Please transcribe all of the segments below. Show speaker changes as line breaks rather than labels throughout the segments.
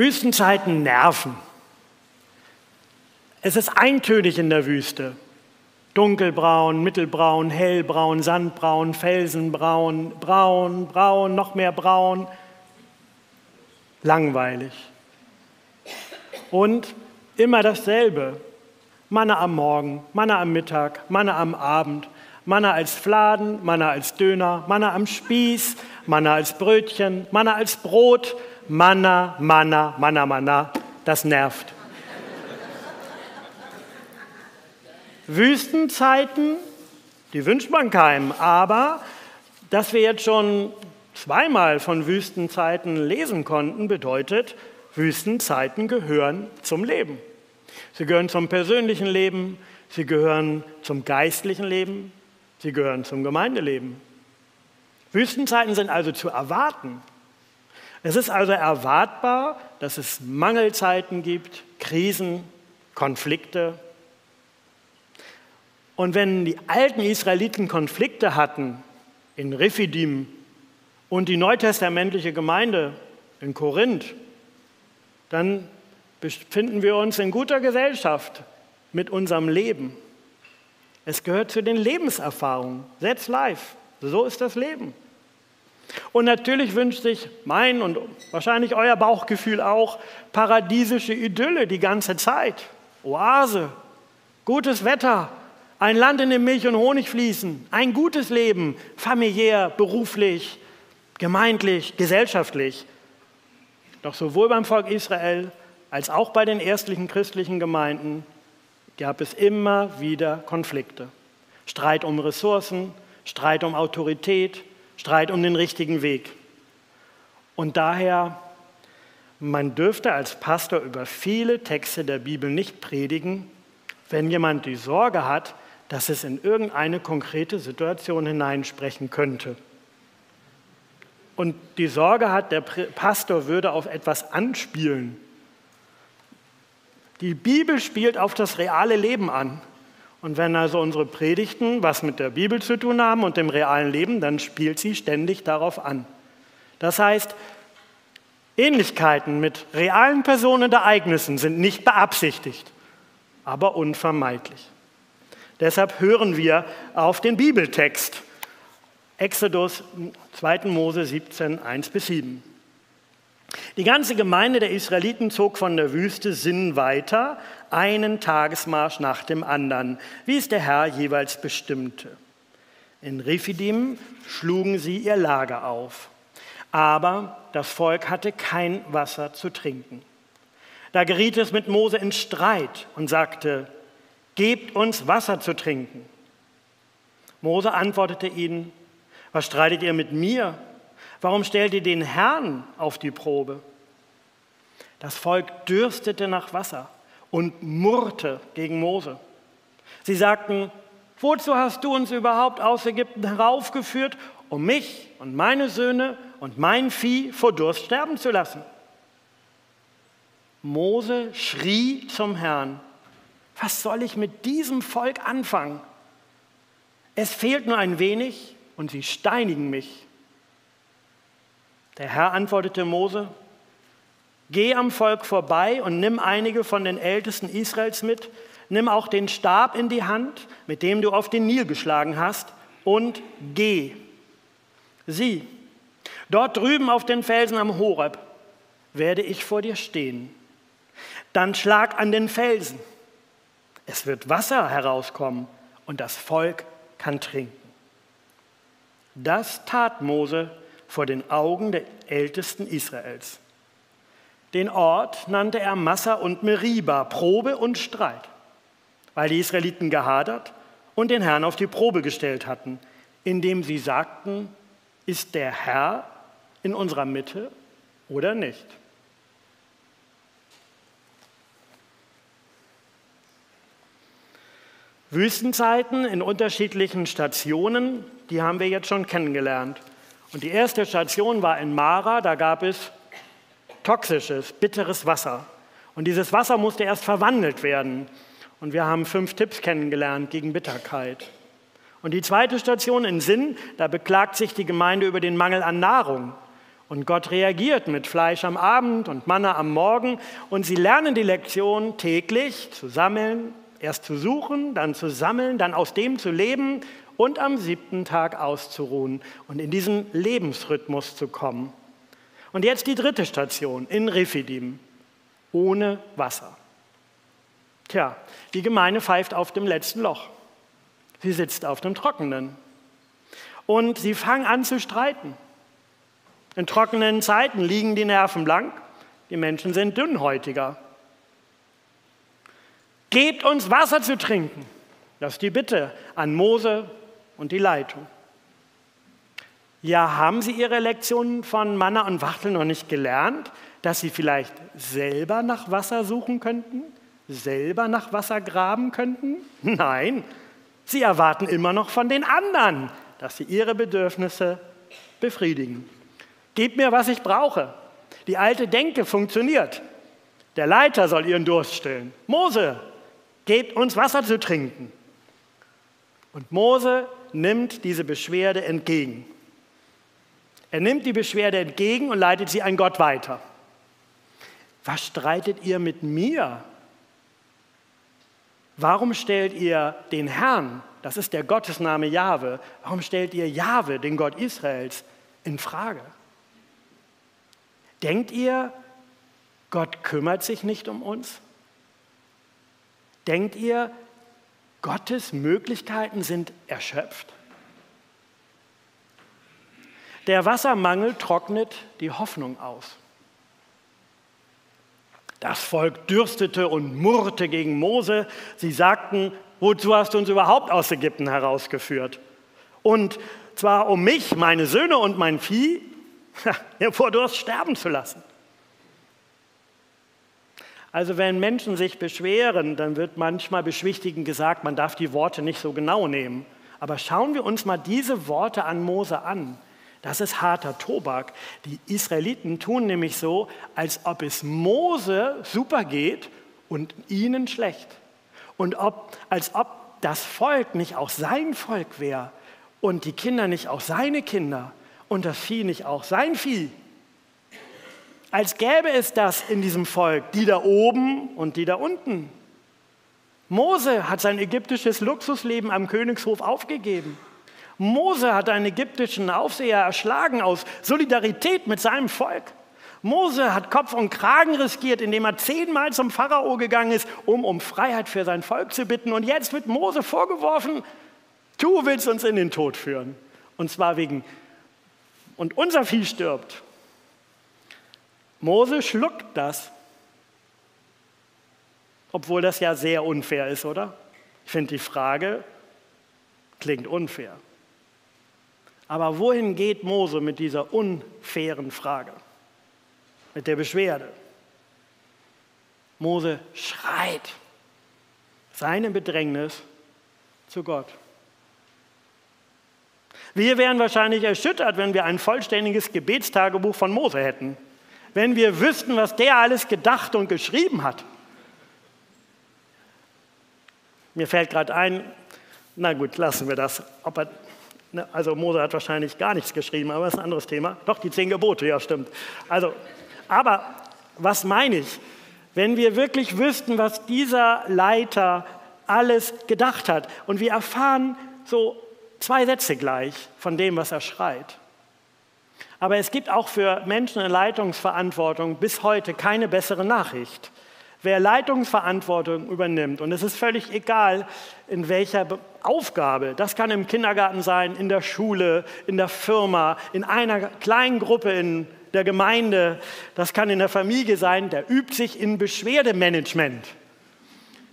Wüstenzeiten nerven. Es ist eintönig in der Wüste. Dunkelbraun, mittelbraun, hellbraun, sandbraun, felsenbraun, braun, braun, noch mehr braun. Langweilig. Und immer dasselbe. Manna am Morgen, Manna am Mittag, Manna am Abend, Manna als Fladen, Manna als Döner, Manna am Spieß, Manna als Brötchen, Manna als Brot, Manna, Manna, Manna, Manna. Das nervt. Wüstenzeiten, die wünscht man keinem, aber dass wir jetzt schon zweimal von Wüstenzeiten lesen konnten, bedeutet, Wüstenzeiten gehören zum Leben. Sie gehören zum persönlichen Leben, sie gehören zum geistlichen Leben, sie gehören zum Gemeindeleben. Wüstenzeiten sind also zu erwarten. Es ist also erwartbar, dass es Mangelzeiten gibt, Krisen, Konflikte, und wenn die alten Israeliten Konflikte hatten in Rephidim und die neutestamentliche Gemeinde in Korinth, dann befinden wir uns in guter Gesellschaft mit unserem Leben. Es gehört zu den Lebenserfahrungen. That's life. So ist das Leben. Und natürlich wünscht sich mein und wahrscheinlich euer Bauchgefühl auch paradiesische Idylle die ganze Zeit. Oase, gutes Wetter, ein Land, in dem Milch und Honig fließen, ein gutes Leben, familiär, beruflich, gemeindlich, gesellschaftlich. Doch sowohl beim Volk Israel als auch bei den erstlichen christlichen Gemeinden gab es immer wieder Konflikte. Streit um Ressourcen, Streit um Autorität, Streit um den richtigen Weg. Und daher, man dürfte als Pastor über viele Texte der Bibel nicht predigen, wenn jemand die Sorge hat, dass es in irgendeine konkrete Situation hineinsprechen könnte. Und die Sorge hat, der Pastor würde auf etwas anspielen. Die Bibel spielt auf das reale Leben an. Und wenn also unsere Predigten was mit der Bibel zu tun haben und dem realen Leben, dann spielt sie ständig darauf an. Das heißt, Ähnlichkeiten mit realen Personen und Ereignissen sind nicht beabsichtigt, aber unvermeidlich. Deshalb hören wir auf den Bibeltext. Exodus 2. Mose 17, 1 bis 7. Die ganze Gemeinde der Israeliten zog von der Wüste Sinn weiter, einen Tagesmarsch nach dem anderen, wie es der Herr jeweils bestimmte. In Rephidim schlugen sie ihr Lager auf, aber das Volk hatte kein Wasser zu trinken. Da geriet es mit Mose in Streit und sagte, gebt uns Wasser zu trinken. Mose antwortete ihnen, was streitet ihr mit mir? Warum stellt ihr den Herrn auf die Probe? Das Volk dürstete nach Wasser und murrte gegen Mose. Sie sagten, wozu hast du uns überhaupt aus Ägypten heraufgeführt, um mich und meine Söhne und mein Vieh vor Durst sterben zu lassen? Mose schrie zum Herrn was soll ich mit diesem Volk anfangen? Es fehlt nur ein wenig und sie steinigen mich. Der Herr antwortete Mose, geh am Volk vorbei und nimm einige von den Ältesten Israels mit, nimm auch den Stab in die Hand, mit dem du auf den Nil geschlagen hast, und geh. Sieh, dort drüben auf den Felsen am Horeb werde ich vor dir stehen. Dann schlag an den Felsen es wird Wasser herauskommen und das Volk kann trinken. Das tat Mose vor den Augen der Ältesten Israels. Den Ort nannte er Massa und Meriba, Probe und Streit, weil die Israeliten gehadert und den Herrn auf die Probe gestellt hatten, indem sie sagten, ist der Herr in unserer Mitte oder nicht? Wüstenzeiten in unterschiedlichen Stationen, die haben wir jetzt schon kennengelernt. Und die erste Station war in Mara, da gab es toxisches, bitteres Wasser. Und dieses Wasser musste erst verwandelt werden. Und wir haben fünf Tipps kennengelernt gegen Bitterkeit. Und die zweite Station in Sinn, da beklagt sich die Gemeinde über den Mangel an Nahrung. Und Gott reagiert mit Fleisch am Abend und Manna am Morgen. Und sie lernen die Lektion täglich zu sammeln, erst zu suchen, dann zu sammeln, dann aus dem zu leben und am siebten Tag auszuruhen und in diesen Lebensrhythmus zu kommen. Und jetzt die dritte Station in Refidim, ohne Wasser. Tja, die Gemeinde pfeift auf dem letzten Loch. Sie sitzt auf dem Trockenen. Und sie fangen an zu streiten. In trockenen Zeiten liegen die Nerven blank, die Menschen sind dünnhäutiger. Gebt uns Wasser zu trinken. Das ist die Bitte an Mose und die Leitung. Ja, haben Sie Ihre Lektionen von Manna und Wachtel noch nicht gelernt, dass Sie vielleicht selber nach Wasser suchen könnten? Selber nach Wasser graben könnten? Nein, Sie erwarten immer noch von den anderen, dass sie ihre Bedürfnisse befriedigen. Gib mir, was ich brauche. Die alte Denke funktioniert. Der Leiter soll ihren Durst stillen. Mose, gebt uns Wasser zu trinken. Und Mose nimmt diese Beschwerde entgegen. Er nimmt die Beschwerde entgegen und leitet sie an Gott weiter. Was streitet ihr mit mir? Warum stellt ihr den Herrn, das ist der Gottesname Jahwe, warum stellt ihr Jahwe, den Gott Israels, in Frage? Denkt ihr, Gott kümmert sich nicht um uns? Denkt ihr, Gottes Möglichkeiten sind erschöpft? Der Wassermangel trocknet die Hoffnung aus. Das Volk dürstete und murrte gegen Mose. Sie sagten, wozu hast du uns überhaupt aus Ägypten herausgeführt? Und zwar um mich, meine Söhne und mein Vieh vor Durst sterben zu lassen. Also wenn Menschen sich beschweren, dann wird manchmal beschwichtigend gesagt, man darf die Worte nicht so genau nehmen. Aber schauen wir uns mal diese Worte an Mose an. Das ist harter Tobak. Die Israeliten tun nämlich so, als ob es Mose super geht und ihnen schlecht. Und ob, als ob das Volk nicht auch sein Volk wäre und die Kinder nicht auch seine Kinder und das Vieh nicht auch sein Vieh. Als gäbe es das in diesem Volk, die da oben und die da unten. Mose hat sein ägyptisches Luxusleben am Königshof aufgegeben. Mose hat einen ägyptischen Aufseher erschlagen aus Solidarität mit seinem Volk. Mose hat Kopf und Kragen riskiert, indem er zehnmal zum Pharao gegangen ist, um um Freiheit für sein Volk zu bitten. Und jetzt wird Mose vorgeworfen, du willst uns in den Tod führen. Und zwar wegen und unser Vieh stirbt. Mose schluckt das, obwohl das ja sehr unfair ist, oder? Ich finde die Frage klingt unfair. Aber wohin geht Mose mit dieser unfairen Frage, mit der Beschwerde? Mose schreit seine Bedrängnis zu Gott. Wir wären wahrscheinlich erschüttert, wenn wir ein vollständiges Gebetstagebuch von Mose hätten, wenn wir wüssten, was der alles gedacht und geschrieben hat. Mir fällt gerade ein, na gut, lassen wir das. Er, ne, also Mose hat wahrscheinlich gar nichts geschrieben, aber das ist ein anderes Thema. Doch, die zehn Gebote, ja stimmt. Also, aber was meine ich? Wenn wir wirklich wüssten, was dieser Leiter alles gedacht hat und wir erfahren so Zwei Sätze gleich von dem, was er schreit. Aber es gibt auch für Menschen in Leitungsverantwortung bis heute keine bessere Nachricht. Wer Leitungsverantwortung übernimmt, und es ist völlig egal, in welcher Aufgabe, das kann im Kindergarten sein, in der Schule, in der Firma, in einer kleinen Gruppe in der Gemeinde, das kann in der Familie sein, der übt sich in Beschwerdemanagement.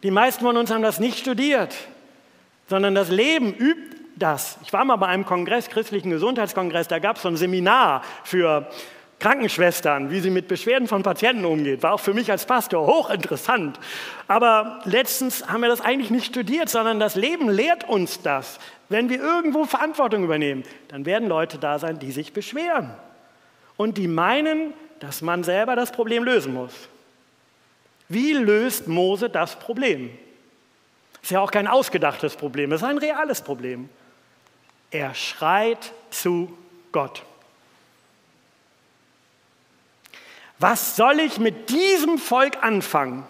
Die meisten von uns haben das nicht studiert, sondern das Leben übt das. Ich war mal bei einem Kongress, christlichen Gesundheitskongress, da gab es so ein Seminar für Krankenschwestern, wie sie mit Beschwerden von Patienten umgeht. War auch für mich als Pastor hochinteressant. Aber letztens haben wir das eigentlich nicht studiert, sondern das Leben lehrt uns das. Wenn wir irgendwo Verantwortung übernehmen, dann werden Leute da sein, die sich beschweren und die meinen, dass man selber das Problem lösen muss. Wie löst Mose das Problem? Ist ja auch kein ausgedachtes Problem, es ist ein reales Problem. Er schreit zu Gott. Was soll ich mit diesem Volk anfangen?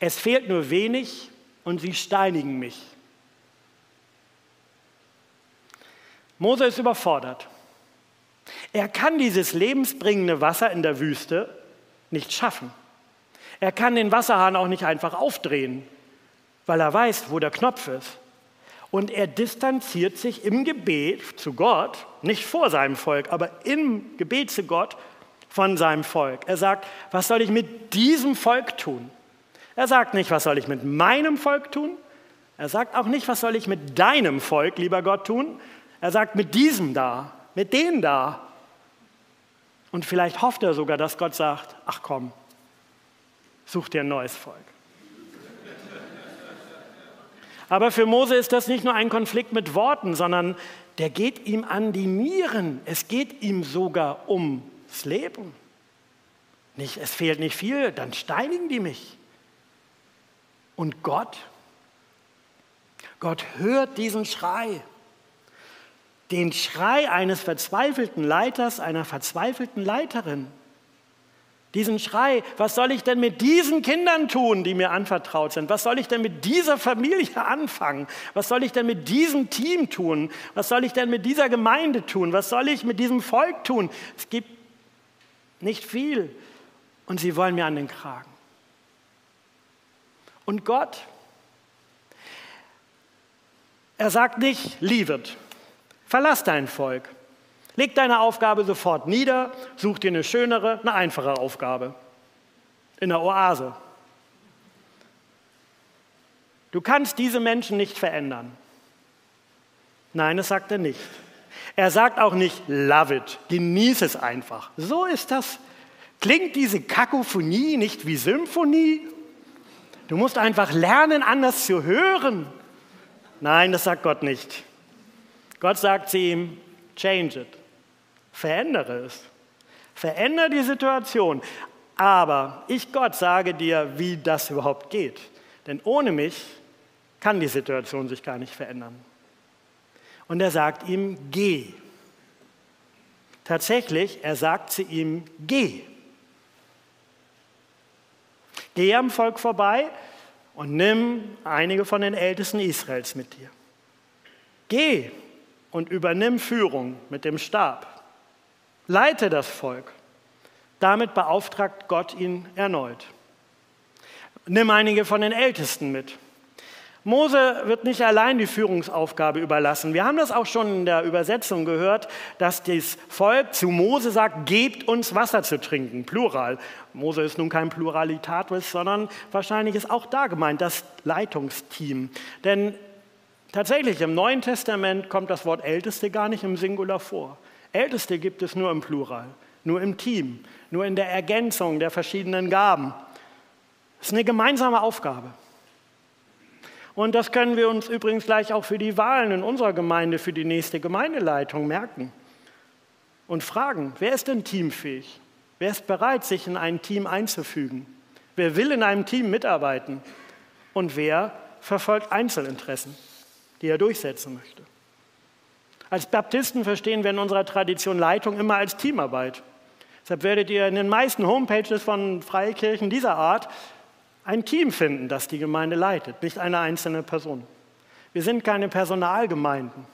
Es fehlt nur wenig und sie steinigen mich. Mose ist überfordert. Er kann dieses lebensbringende Wasser in der Wüste nicht schaffen. Er kann den Wasserhahn auch nicht einfach aufdrehen, weil er weiß, wo der Knopf ist. Und er distanziert sich im Gebet zu Gott, nicht vor seinem Volk, aber im Gebet zu Gott von seinem Volk. Er sagt, was soll ich mit diesem Volk tun? Er sagt nicht, was soll ich mit meinem Volk tun? Er sagt auch nicht, was soll ich mit deinem Volk, lieber Gott, tun? Er sagt, mit diesem da, mit denen da. Und vielleicht hofft er sogar, dass Gott sagt, ach komm, such dir ein neues Volk. Aber für Mose ist das nicht nur ein Konflikt mit Worten, sondern der geht ihm an die Nieren. Es geht ihm sogar ums Leben. Nicht, es fehlt nicht viel, dann steinigen die mich. Und Gott, Gott hört diesen Schrei, den Schrei eines verzweifelten Leiters, einer verzweifelten Leiterin. Diesen Schrei, was soll ich denn mit diesen Kindern tun, die mir anvertraut sind? Was soll ich denn mit dieser Familie anfangen? Was soll ich denn mit diesem Team tun? Was soll ich denn mit dieser Gemeinde tun? Was soll ich mit diesem Volk tun? Es gibt nicht viel und sie wollen mir an den Kragen. Und Gott, er sagt nicht, liebet, verlass dein Volk. Leg deine Aufgabe sofort nieder, such dir eine schönere, eine einfache Aufgabe. In der Oase. Du kannst diese Menschen nicht verändern. Nein, das sagt er nicht. Er sagt auch nicht, love it, genieß es einfach. So ist das. Klingt diese Kakophonie nicht wie Symphonie? Du musst einfach lernen, anders zu hören. Nein, das sagt Gott nicht. Gott sagt zu ihm, change it. Verändere es. Verändere die Situation. Aber ich, Gott, sage dir, wie das überhaupt geht. Denn ohne mich kann die Situation sich gar nicht verändern. Und er sagt ihm, geh. Tatsächlich, er sagt zu ihm, geh. Geh am Volk vorbei und nimm einige von den Ältesten Israels mit dir. Geh und übernimm Führung mit dem Stab. Leite das Volk. Damit beauftragt Gott ihn erneut. Nimm einige von den Ältesten mit. Mose wird nicht allein die Führungsaufgabe überlassen. Wir haben das auch schon in der Übersetzung gehört, dass das Volk zu Mose sagt, gebt uns Wasser zu trinken, plural. Mose ist nun kein Pluralitatis, sondern wahrscheinlich ist auch da gemeint das Leitungsteam. Denn tatsächlich im Neuen Testament kommt das Wort Älteste gar nicht im Singular vor. Älteste gibt es nur im Plural, nur im Team, nur in der Ergänzung der verschiedenen Gaben. Es ist eine gemeinsame Aufgabe. Und das können wir uns übrigens gleich auch für die Wahlen in unserer Gemeinde, für die nächste Gemeindeleitung merken. Und fragen, wer ist denn teamfähig? Wer ist bereit, sich in ein Team einzufügen? Wer will in einem Team mitarbeiten? Und wer verfolgt Einzelinteressen, die er durchsetzen möchte? Als Baptisten verstehen wir in unserer Tradition Leitung immer als Teamarbeit. Deshalb werdet ihr in den meisten Homepages von Freikirchen dieser Art ein Team finden, das die Gemeinde leitet, nicht eine einzelne Person. Wir sind keine Personalgemeinden.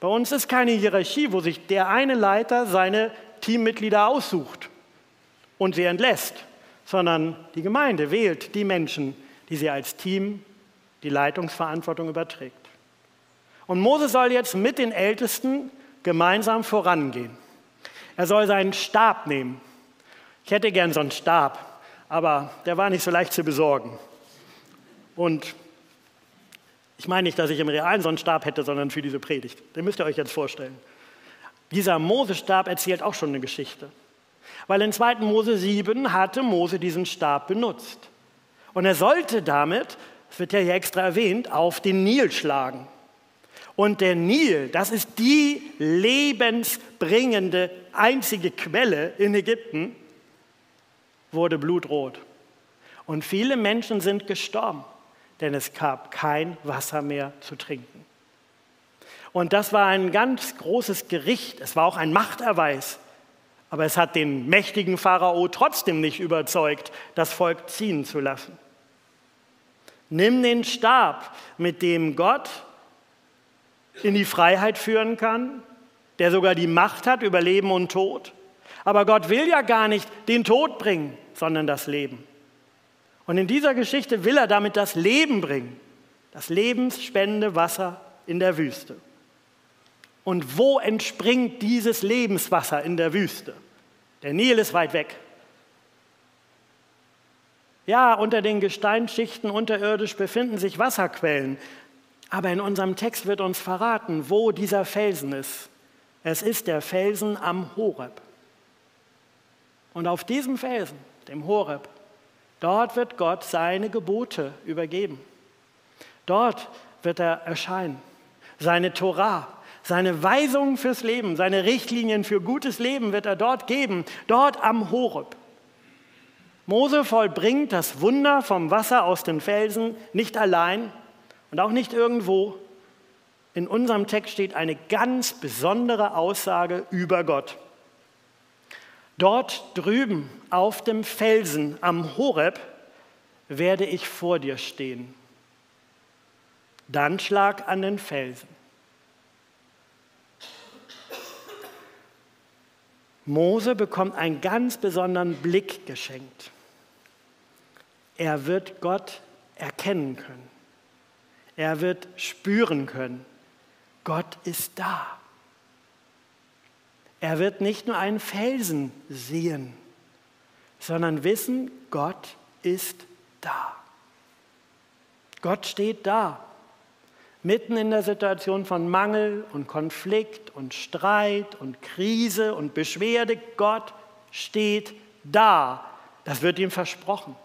Bei uns ist keine Hierarchie, wo sich der eine Leiter seine Teammitglieder aussucht und sie entlässt, sondern die Gemeinde wählt die Menschen, die sie als Team die Leitungsverantwortung überträgt. Und Mose soll jetzt mit den Ältesten gemeinsam vorangehen. Er soll seinen Stab nehmen. Ich hätte gern so einen Stab, aber der war nicht so leicht zu besorgen. Und ich meine nicht, dass ich im Realen so einen Stab hätte, sondern für diese Predigt. Den müsst ihr euch jetzt vorstellen. Dieser Mose-Stab erzählt auch schon eine Geschichte. Weil in 2. Mose 7 hatte Mose diesen Stab benutzt. Und er sollte damit, das wird ja hier extra erwähnt, auf den Nil schlagen. Und der Nil, das ist die lebensbringende einzige Quelle in Ägypten, wurde blutrot. Und viele Menschen sind gestorben, denn es gab kein Wasser mehr zu trinken. Und das war ein ganz großes Gericht. Es war auch ein Machterweis Aber es hat den mächtigen Pharao trotzdem nicht überzeugt, das Volk ziehen zu lassen. Nimm den Stab, mit dem Gott in die Freiheit führen kann, der sogar die Macht hat über Leben und Tod. Aber Gott will ja gar nicht den Tod bringen, sondern das Leben. Und in dieser Geschichte will er damit das Leben bringen, das lebensspendende Wasser in der Wüste. Und wo entspringt dieses Lebenswasser in der Wüste? Der Nil ist weit weg. Ja, unter den Gesteinsschichten unterirdisch befinden sich Wasserquellen. Aber in unserem Text wird uns verraten, wo dieser Felsen ist. Es ist der Felsen am Horeb. Und auf diesem Felsen, dem Horeb, dort wird Gott seine Gebote übergeben. Dort wird er erscheinen. Seine Torah, seine Weisungen fürs Leben, seine Richtlinien für gutes Leben wird er dort geben, dort am Horeb. Mose vollbringt das Wunder vom Wasser aus den Felsen nicht allein und auch nicht irgendwo. In unserem Text steht eine ganz besondere Aussage über Gott. Dort drüben auf dem Felsen am Horeb werde ich vor dir stehen. Dann schlag an den Felsen. Mose bekommt einen ganz besonderen Blick geschenkt. Er wird Gott erkennen können. Er wird spüren können. Gott ist da. Er wird nicht nur einen Felsen sehen, sondern wissen, Gott ist da. Gott steht da mitten in der Situation von Mangel und Konflikt und Streit und Krise und Beschwerde, Gott steht da. Das wird ihm versprochen.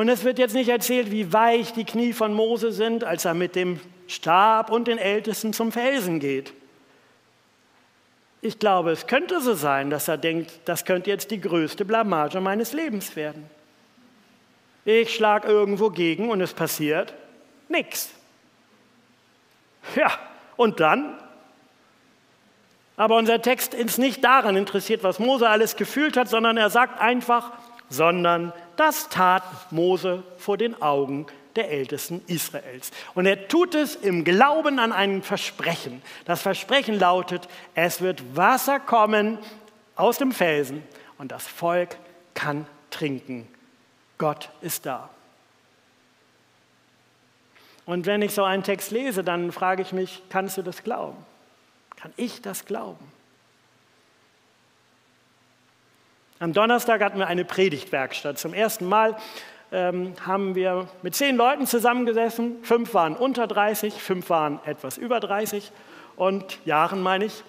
Und es wird jetzt nicht erzählt, wie weich die Knie von Mose sind, als er mit dem Stab und den Ältesten zum Felsen geht. Ich glaube, es könnte so sein, dass er denkt, das könnte jetzt die größte Blamage meines Lebens werden. Ich schlage irgendwo gegen und es passiert Nichts. Ja, und dann? Aber unser Text ist nicht daran interessiert, was Mose alles gefühlt hat, sondern er sagt einfach, sondern das tat Mose vor den Augen der Ältesten Israels. Und er tut es im Glauben an ein Versprechen. Das Versprechen lautet, es wird Wasser kommen aus dem Felsen und das Volk kann trinken. Gott ist da. Und wenn ich so einen Text lese, dann frage ich mich, kannst du das glauben? Kann ich das glauben? Am Donnerstag hatten wir eine Predigtwerkstatt. Zum ersten Mal ähm, haben wir mit zehn Leuten zusammengesessen. Fünf waren unter 30, fünf waren etwas über 30 und Jahren meine ich.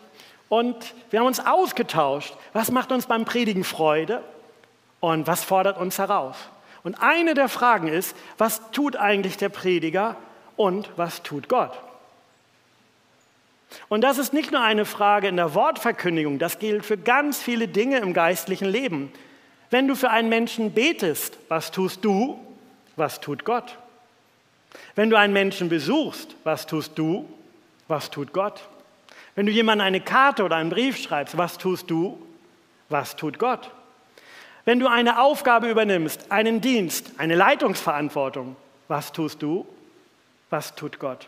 Und wir haben uns ausgetauscht. Was macht uns beim Predigen Freude und was fordert uns heraus? Und eine der Fragen ist, was tut eigentlich der Prediger, und was tut Gott? Und das ist nicht nur eine Frage in der Wortverkündigung, das gilt für ganz viele Dinge im geistlichen Leben. Wenn du für einen Menschen betest, was tust du? Was tut Gott? Wenn du einen Menschen besuchst, was tust du? Was tut Gott? Wenn du jemandem eine Karte oder einen Brief schreibst, was tust du? Was tut Gott? Wenn du eine Aufgabe übernimmst, einen Dienst, eine Leitungsverantwortung, was tust du? was tut Gott?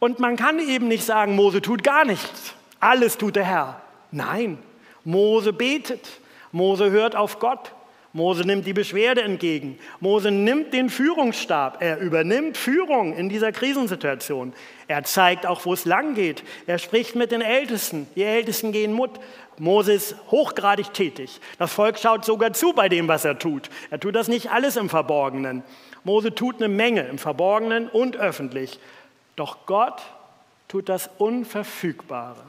Und man kann eben nicht sagen, Mose tut gar nichts, alles tut der Herr. Nein, Mose betet, Mose hört auf Gott, Mose nimmt die Beschwerde entgegen, Mose nimmt den Führungsstab, er übernimmt Führung in dieser Krisensituation. Er zeigt auch, wo es lang geht. Er spricht mit den Ältesten. Die Ältesten gehen Mut. Mose ist hochgradig tätig. Das Volk schaut sogar zu bei dem, was er tut. Er tut das nicht alles im Verborgenen. Mose tut eine Menge im Verborgenen und öffentlich. Doch Gott tut das Unverfügbare.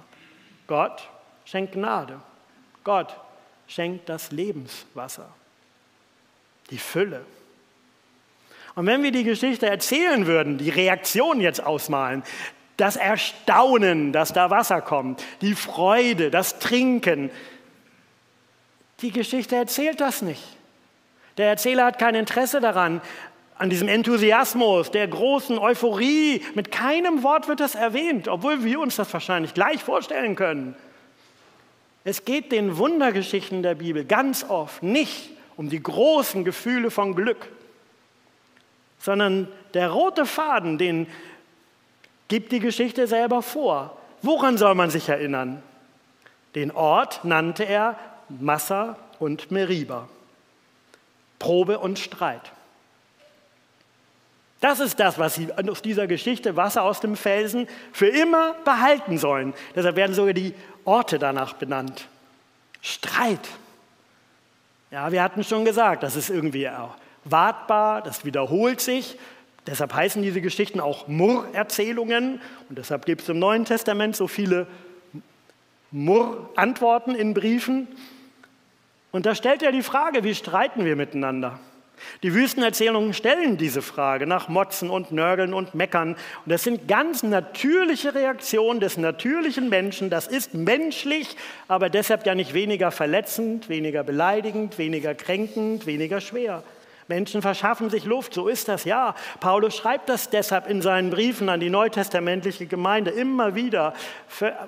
Gott schenkt Gnade. Gott schenkt das Lebenswasser. Die Fülle. Und wenn wir die Geschichte erzählen würden, die Reaktion jetzt ausmalen, das Erstaunen, dass da Wasser kommt, die Freude, das Trinken, die Geschichte erzählt das nicht. Der Erzähler hat kein Interesse daran, an diesem Enthusiasmus, der großen Euphorie. Mit keinem Wort wird das erwähnt, obwohl wir uns das wahrscheinlich gleich vorstellen können. Es geht den Wundergeschichten der Bibel ganz oft nicht um die großen Gefühle von Glück, sondern der rote Faden, den gibt die Geschichte selber vor. Woran soll man sich erinnern? Den Ort nannte er Massa und Meriba. Probe und Streit. Das ist das, was sie aus dieser Geschichte Wasser aus dem Felsen für immer behalten sollen. Deshalb werden sogar die Orte danach benannt. Streit. Ja, wir hatten schon gesagt, das ist irgendwie wartbar, das wiederholt sich. Deshalb heißen diese Geschichten auch Murr-Erzählungen und deshalb gibt es im Neuen Testament so viele Murr-Antworten in Briefen. Und da stellt er die Frage, wie streiten wir miteinander? Die Wüstenerzählungen stellen diese Frage nach Motzen und Nörgeln und Meckern. Und das sind ganz natürliche Reaktionen des natürlichen Menschen. Das ist menschlich, aber deshalb ja nicht weniger verletzend, weniger beleidigend, weniger kränkend, weniger schwer. Menschen verschaffen sich Luft, so ist das ja. Paulus schreibt das deshalb in seinen Briefen an die neutestamentliche Gemeinde immer wieder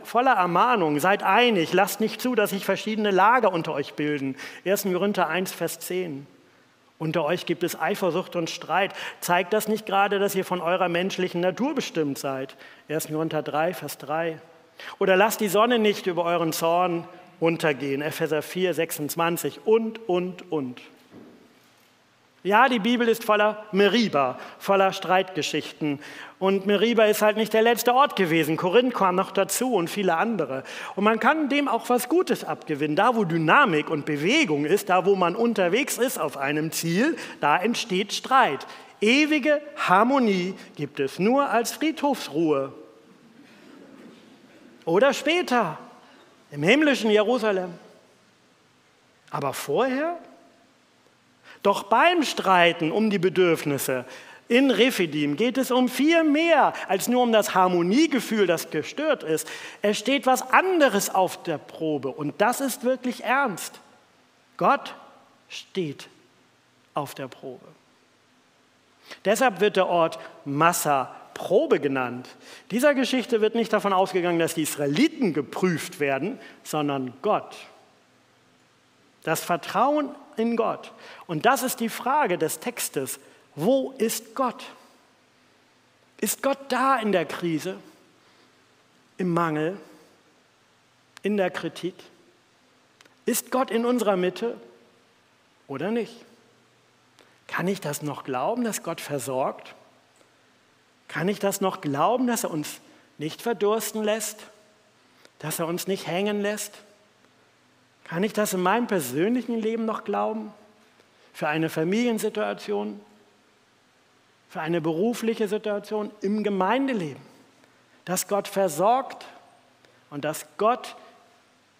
voller Ermahnung. Seid einig, lasst nicht zu, dass sich verschiedene Lager unter euch bilden. 1. Korinther 1, Vers 10. Unter euch gibt es Eifersucht und Streit. Zeigt das nicht gerade, dass ihr von eurer menschlichen Natur bestimmt seid? 1. Korinther 3, Vers 3. Oder lasst die Sonne nicht über euren Zorn untergehen. Epheser 4, 26 und, und, und. Ja, die Bibel ist voller Meriba, voller Streitgeschichten. Und Meriba ist halt nicht der letzte Ort gewesen. Korinth kam noch dazu und viele andere. Und man kann dem auch was Gutes abgewinnen. Da, wo Dynamik und Bewegung ist, da, wo man unterwegs ist auf einem Ziel, da entsteht Streit. Ewige Harmonie gibt es nur als Friedhofsruhe. Oder später im himmlischen Jerusalem. Aber vorher doch beim Streiten um die Bedürfnisse in Rephidim geht es um viel mehr als nur um das Harmoniegefühl, das gestört ist. Es steht was anderes auf der Probe und das ist wirklich ernst. Gott steht auf der Probe. Deshalb wird der Ort Massa Probe genannt. Dieser Geschichte wird nicht davon ausgegangen, dass die Israeliten geprüft werden, sondern Gott. Das Vertrauen in Gott. Und das ist die Frage des Textes. Wo ist Gott? Ist Gott da in der Krise, im Mangel, in der Kritik? Ist Gott in unserer Mitte oder nicht? Kann ich das noch glauben, dass Gott versorgt? Kann ich das noch glauben, dass er uns nicht verdursten lässt? Dass er uns nicht hängen lässt? Kann ich das in meinem persönlichen Leben noch glauben? Für eine Familiensituation? Für eine berufliche Situation? Im Gemeindeleben? Dass Gott versorgt und dass Gott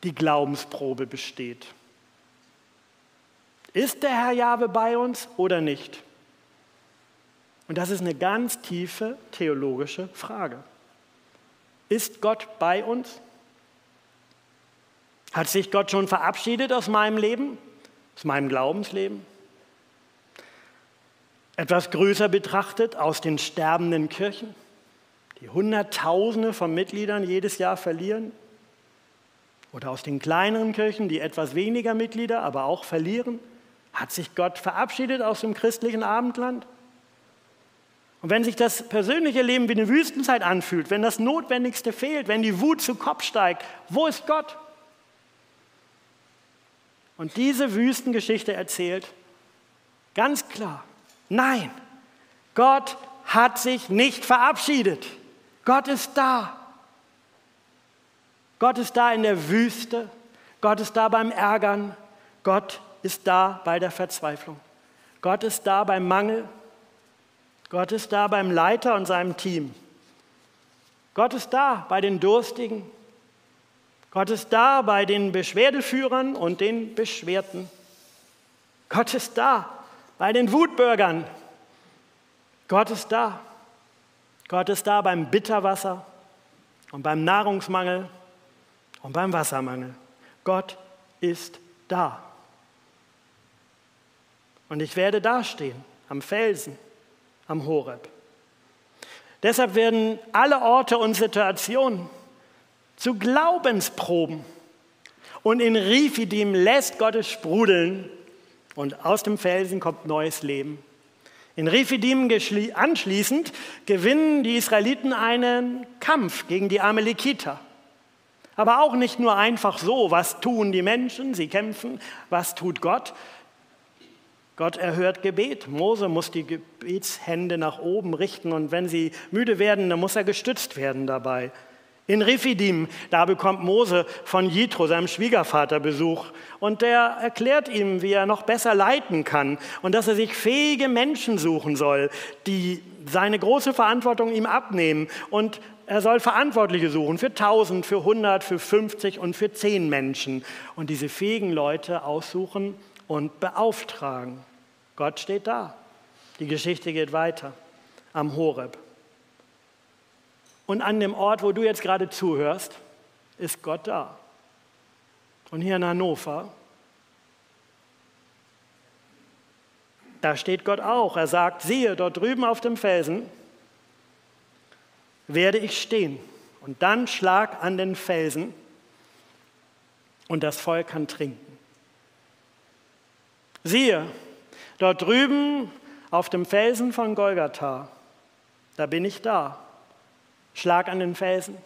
die Glaubensprobe besteht. Ist der Herr Jahwe bei uns oder nicht? Und das ist eine ganz tiefe theologische Frage. Ist Gott bei uns? Hat sich Gott schon verabschiedet aus meinem Leben, aus meinem Glaubensleben? Etwas größer betrachtet aus den sterbenden Kirchen, die Hunderttausende von Mitgliedern jedes Jahr verlieren? Oder aus den kleineren Kirchen, die etwas weniger Mitglieder, aber auch verlieren? Hat sich Gott verabschiedet aus dem christlichen Abendland? Und wenn sich das persönliche Leben wie eine Wüstenzeit anfühlt, wenn das Notwendigste fehlt, wenn die Wut zu Kopf steigt, wo ist Gott? Und diese Wüstengeschichte erzählt, ganz klar, nein, Gott hat sich nicht verabschiedet. Gott ist da. Gott ist da in der Wüste. Gott ist da beim Ärgern. Gott ist da bei der Verzweiflung. Gott ist da beim Mangel. Gott ist da beim Leiter und seinem Team. Gott ist da bei den Durstigen. Gott ist da bei den Beschwerdeführern und den Beschwerten. Gott ist da bei den Wutbürgern. Gott ist da. Gott ist da beim Bitterwasser und beim Nahrungsmangel und beim Wassermangel. Gott ist da. Und ich werde dastehen am Felsen, am Horeb. Deshalb werden alle Orte und Situationen, zu Glaubensproben. Und in Rifidim lässt Gott es sprudeln und aus dem Felsen kommt neues Leben. In Rephidim anschließend gewinnen die Israeliten einen Kampf gegen die Amalekiter. Aber auch nicht nur einfach so, was tun die Menschen, sie kämpfen, was tut Gott. Gott erhört Gebet. Mose muss die Gebetshände nach oben richten und wenn sie müde werden, dann muss er gestützt werden dabei. In Rephidim, da bekommt Mose von Jitro, seinem Schwiegervater, Besuch und der erklärt ihm, wie er noch besser leiten kann und dass er sich fähige Menschen suchen soll, die seine große Verantwortung ihm abnehmen und er soll Verantwortliche suchen für 1000, für 100, für 50 und für 10 Menschen und diese fähigen Leute aussuchen und beauftragen. Gott steht da. Die Geschichte geht weiter am Horeb. Und an dem Ort, wo du jetzt gerade zuhörst, ist Gott da. Und hier in Hannover, da steht Gott auch. Er sagt, siehe, dort drüben auf dem Felsen werde ich stehen. Und dann schlag an den Felsen und das Volk kann trinken. Siehe, dort drüben auf dem Felsen von Golgatha, da bin ich da. Schlag an den Felsen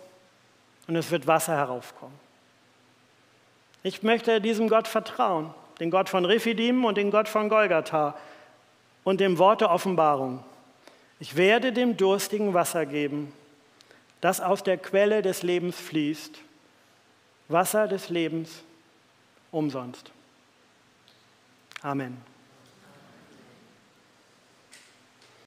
und es wird Wasser heraufkommen. Ich möchte diesem Gott vertrauen, den Gott von Rephidim und den Gott von Golgatha und dem Wort der Offenbarung. Ich werde dem Durstigen Wasser geben, das aus der Quelle des Lebens fließt. Wasser des Lebens umsonst. Amen.